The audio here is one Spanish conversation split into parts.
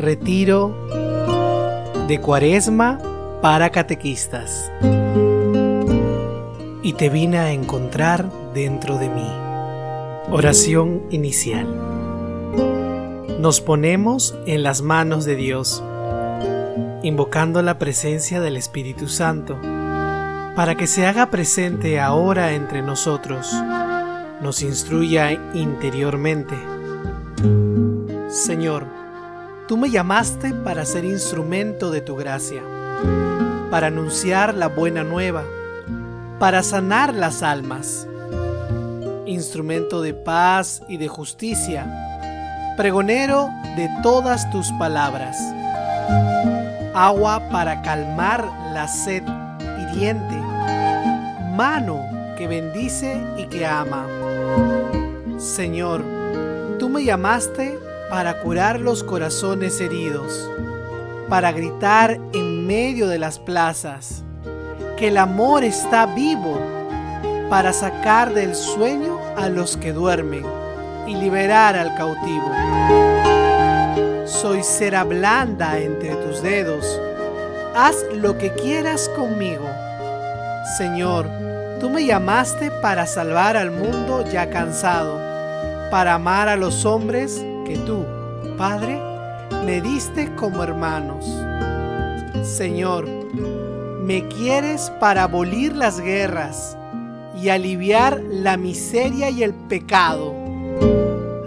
Retiro de Cuaresma para catequistas. Y te vine a encontrar dentro de mí. Oración inicial. Nos ponemos en las manos de Dios, invocando la presencia del Espíritu Santo, para que se haga presente ahora entre nosotros, nos instruya interiormente. Señor, tú me llamaste para ser instrumento de tu gracia, para anunciar la buena nueva, para sanar las almas, instrumento de paz y de justicia, pregonero de todas tus palabras, agua para calmar la sed hiriente, mano que bendice y que ama. Señor, tú me llamaste para curar los corazones heridos, para gritar en medio de las plazas que el amor está vivo, para sacar del sueño a los que duermen y liberar al cautivo. Soy cera blanda entre tus dedos, haz lo que quieras conmigo. Señor, tú me llamaste para salvar al mundo ya cansado, para amar a los hombres que tú, Padre, me diste como hermanos. Señor, me quieres para abolir las guerras y aliviar la miseria y el pecado,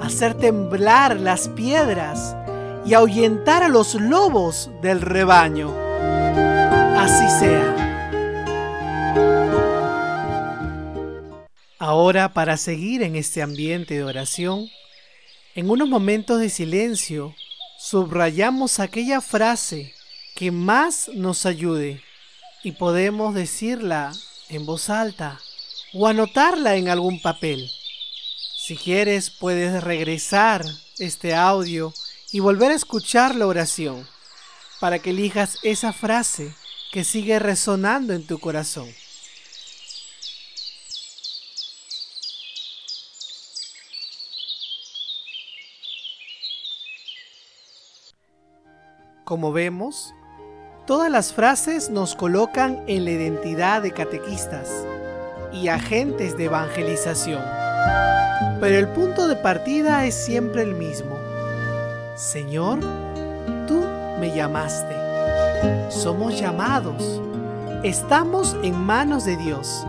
hacer temblar las piedras y ahuyentar a los lobos del rebaño. Así sea. Ahora, para seguir en este ambiente de oración, en unos momentos de silencio, subrayamos aquella frase que más nos ayude y podemos decirla en voz alta o anotarla en algún papel. Si quieres, puedes regresar este audio y volver a escuchar la oración para que elijas esa frase que sigue resonando en tu corazón. Como vemos, todas las frases nos colocan en la identidad de catequistas y agentes de evangelización. Pero el punto de partida es siempre el mismo. Señor, tú me llamaste. Somos llamados. Estamos en manos de Dios.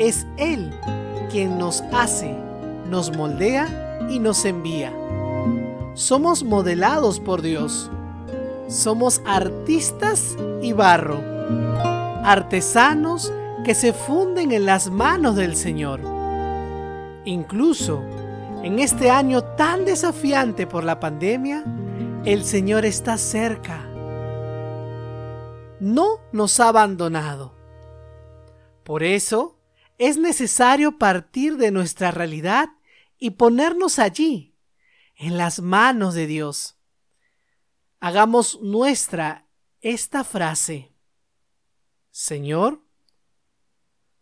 Es Él quien nos hace, nos moldea y nos envía. Somos modelados por Dios somos artistas y barro, artesanos que se funden en las manos del Señor. Incluso en este año tan desafiante por la pandemia, el Señor está cerca. No nos ha abandonado. Por eso es necesario partir de nuestra realidad y ponernos allí, en las manos de Dios hagamos nuestra esta frase. Señor,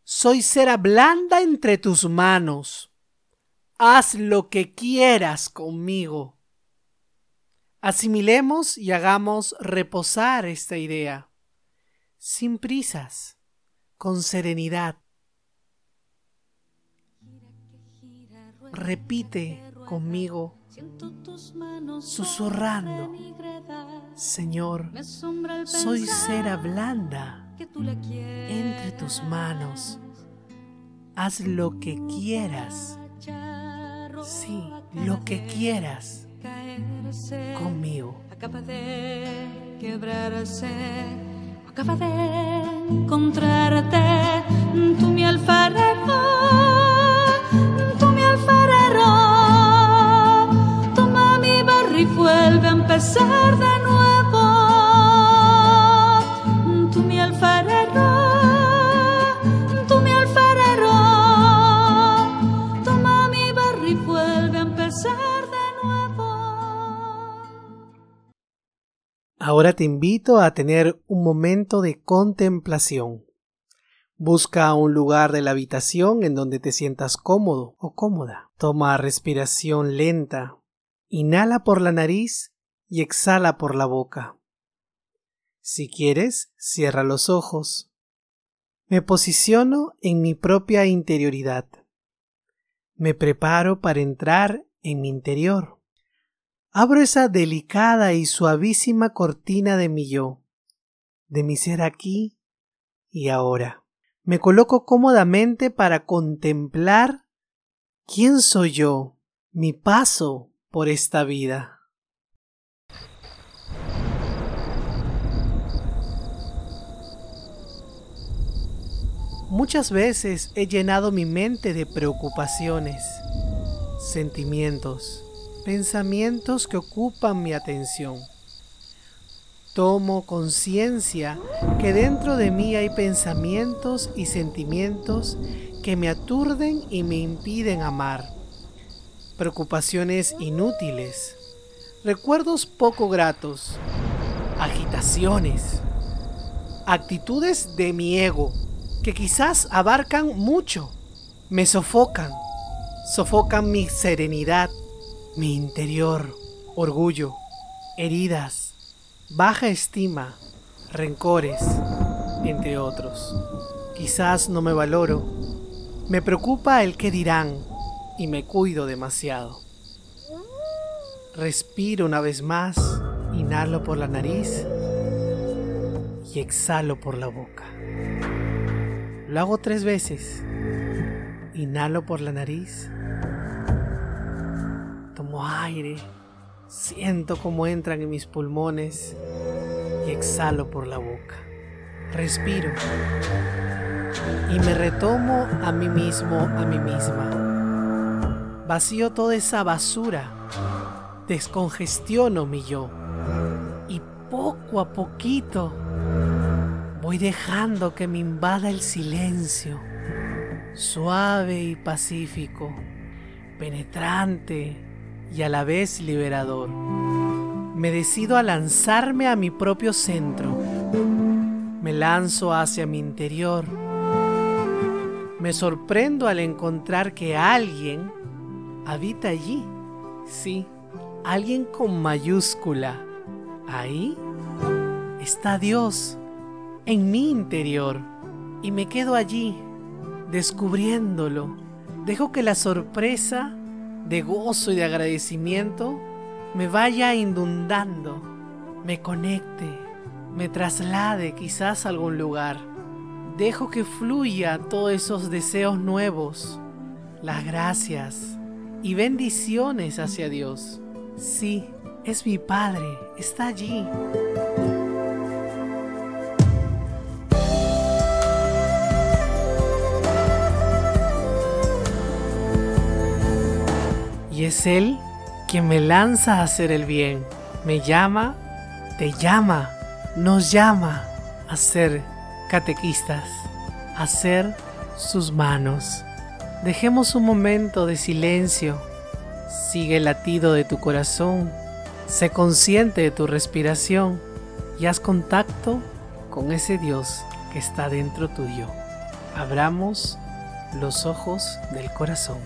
soy cera blanda entre tus manos. Haz lo que quieras conmigo. Asimilemos y hagamos reposar esta idea, sin prisas, con serenidad. Repite conmigo susurrando, Señor, soy cera blanda entre tus manos. Haz lo que quieras. Sí, lo que quieras conmigo. Acaba de quebrarse, acaba de encontrarte, tú mi alfarero. De nuevo. Tú mi alfarero, tú mi alfarero, toma mi barro y vuelve a empezar de nuevo. Ahora te invito a tener un momento de contemplación. Busca un lugar de la habitación en donde te sientas cómodo o cómoda. Toma respiración lenta Inhala por la nariz y exhala por la boca. Si quieres, cierra los ojos. Me posiciono en mi propia interioridad. Me preparo para entrar en mi interior. Abro esa delicada y suavísima cortina de mi yo, de mi ser aquí y ahora. Me coloco cómodamente para contemplar quién soy yo, mi paso por esta vida. Muchas veces he llenado mi mente de preocupaciones, sentimientos, pensamientos que ocupan mi atención. Tomo conciencia que dentro de mí hay pensamientos y sentimientos que me aturden y me impiden amar. Preocupaciones inútiles, recuerdos poco gratos, agitaciones, actitudes de mi ego que quizás abarcan mucho, me sofocan, sofocan mi serenidad, mi interior, orgullo, heridas, baja estima, rencores, entre otros. Quizás no me valoro, me preocupa el que dirán y me cuido demasiado. Respiro una vez más, inhalo por la nariz y exhalo por la boca. Lo hago tres veces. Inhalo por la nariz. Tomo aire. Siento cómo entran en mis pulmones y exhalo por la boca. Respiro. Y me retomo a mí mismo, a mí misma. Vacío toda esa basura. Descongestiono mi yo. Y poco a poquito Voy dejando que me invada el silencio, suave y pacífico, penetrante y a la vez liberador. Me decido a lanzarme a mi propio centro. Me lanzo hacia mi interior. Me sorprendo al encontrar que alguien habita allí. Sí, alguien con mayúscula. Ahí está Dios en mi interior y me quedo allí descubriéndolo. Dejo que la sorpresa de gozo y de agradecimiento me vaya inundando, me conecte, me traslade quizás a algún lugar. Dejo que fluya todos esos deseos nuevos, las gracias y bendiciones hacia Dios. Sí, es mi Padre, está allí. Es Él quien me lanza a hacer el bien. Me llama, te llama, nos llama a ser catequistas, a ser sus manos. Dejemos un momento de silencio. Sigue el latido de tu corazón. Sé consciente de tu respiración y haz contacto con ese Dios que está dentro tuyo. Abramos los ojos del corazón.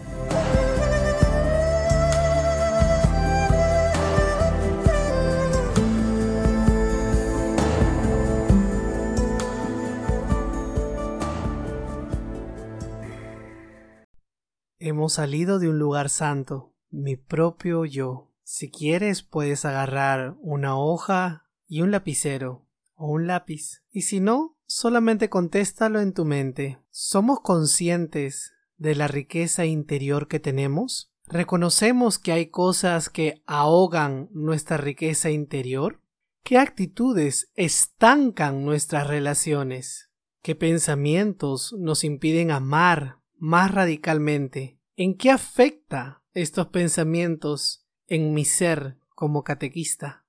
Salido de un lugar santo, mi propio yo. Si quieres puedes agarrar una hoja y un lapicero o un lápiz. Y si no, solamente contéstalo en tu mente. ¿Somos conscientes de la riqueza interior que tenemos? ¿Reconocemos que hay cosas que ahogan nuestra riqueza interior? ¿Qué actitudes estancan nuestras relaciones? ¿Qué pensamientos nos impiden amar más radicalmente en qué afecta estos pensamientos en mi ser como catequista.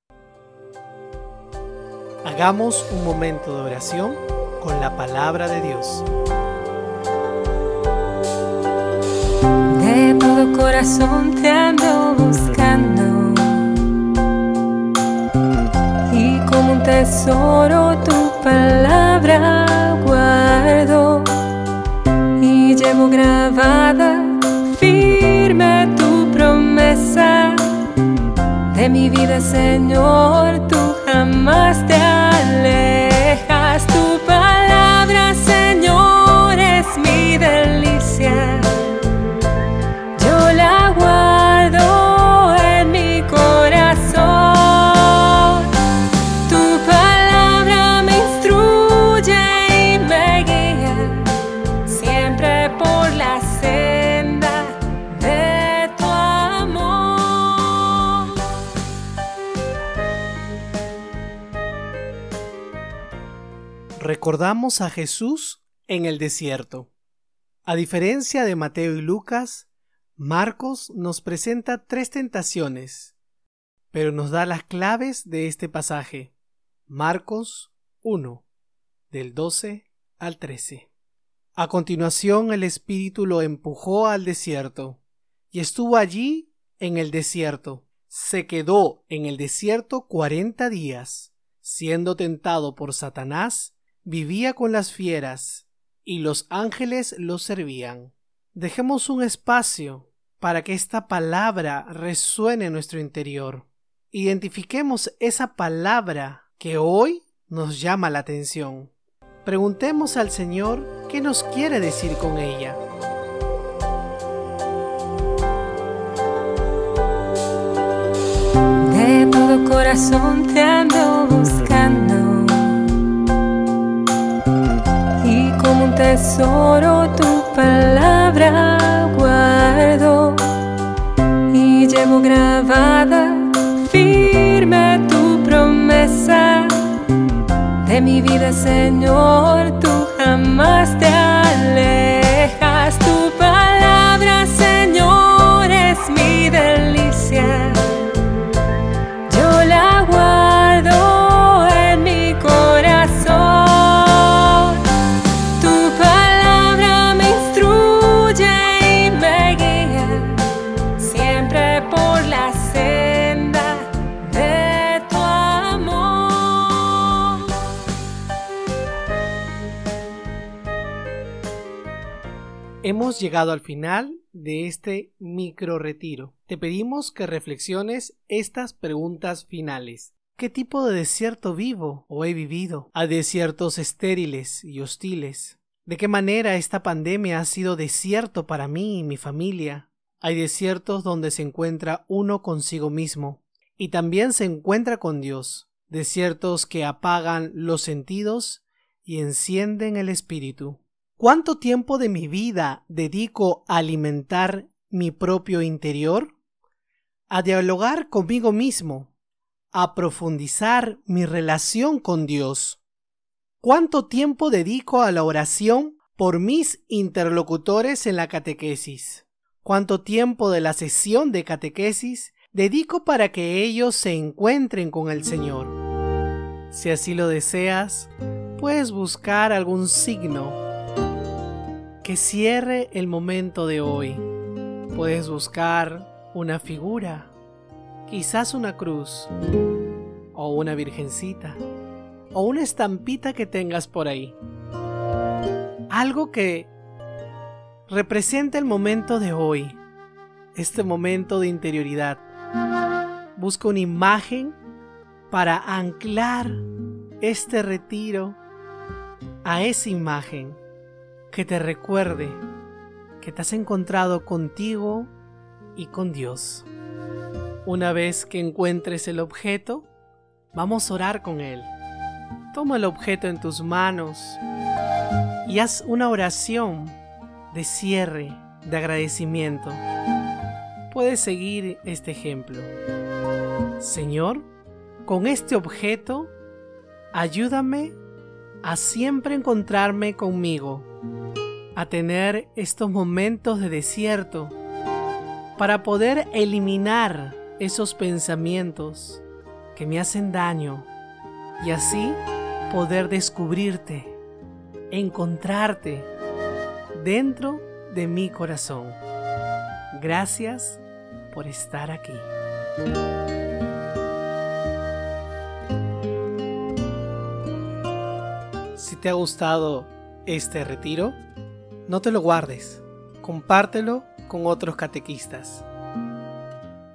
Hagamos un momento de oración con la palabra de Dios. De todo corazón te ando buscando y como un tesoro tu palabra guardo llevo grabada de mi vida, Señor, tú jamás te alejas. Recordamos a Jesús en el desierto. A diferencia de Mateo y Lucas, Marcos nos presenta tres tentaciones, pero nos da las claves de este pasaje. Marcos 1, del 12 al 13. A continuación el Espíritu lo empujó al desierto, y estuvo allí en el desierto. Se quedó en el desierto cuarenta días, siendo tentado por Satanás, vivía con las fieras, y los ángeles lo servían. Dejemos un espacio para que esta palabra resuene en nuestro interior. Identifiquemos esa palabra que hoy nos llama la atención. Preguntemos al Señor qué nos quiere decir con ella. De todo corazón te ando buscando tesoro tu palabra guardo y llevo grabada firme tu promesa de mi vida Señor. Tú jamás te alejas Hemos llegado al final de este micro retiro. Te pedimos que reflexiones estas preguntas finales. ¿Qué tipo de desierto vivo o he vivido? ¿A desiertos estériles y hostiles? ¿De qué manera esta pandemia ha sido desierto para mí y mi familia? Hay desiertos donde se encuentra uno consigo mismo y también se encuentra con Dios. Desiertos que apagan los sentidos y encienden el espíritu. ¿Cuánto tiempo de mi vida dedico a alimentar mi propio interior? A dialogar conmigo mismo, a profundizar mi relación con Dios. ¿Cuánto tiempo dedico a la oración por mis interlocutores en la catequesis? ¿Cuánto tiempo de la sesión de catequesis dedico para que ellos se encuentren con el Señor? Si así lo deseas, puedes buscar algún signo que cierre el momento de hoy. Puedes buscar una figura, quizás una cruz, o una virgencita, o una estampita que tengas por ahí. Algo que representa el momento de hoy, este momento de interioridad. Busca una imagen para anclar este retiro a esa imagen que te recuerde que te has encontrado contigo y con Dios. Una vez que encuentres el objeto, vamos a orar con él. Toma el objeto en tus manos y haz una oración de cierre, de agradecimiento. Puedes seguir este ejemplo. Señor, con este objeto, ayúdame a siempre encontrarme conmigo a tener estos momentos de desierto para poder eliminar esos pensamientos que me hacen daño y así poder descubrirte, encontrarte dentro de mi corazón. Gracias por estar aquí. Si te ha gustado este retiro, no te lo guardes, compártelo con otros catequistas.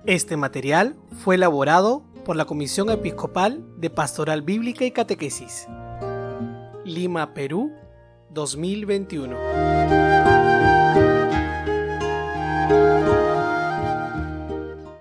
Este material fue elaborado por la Comisión Episcopal de Pastoral Bíblica y Catequesis. Lima, Perú, 2021.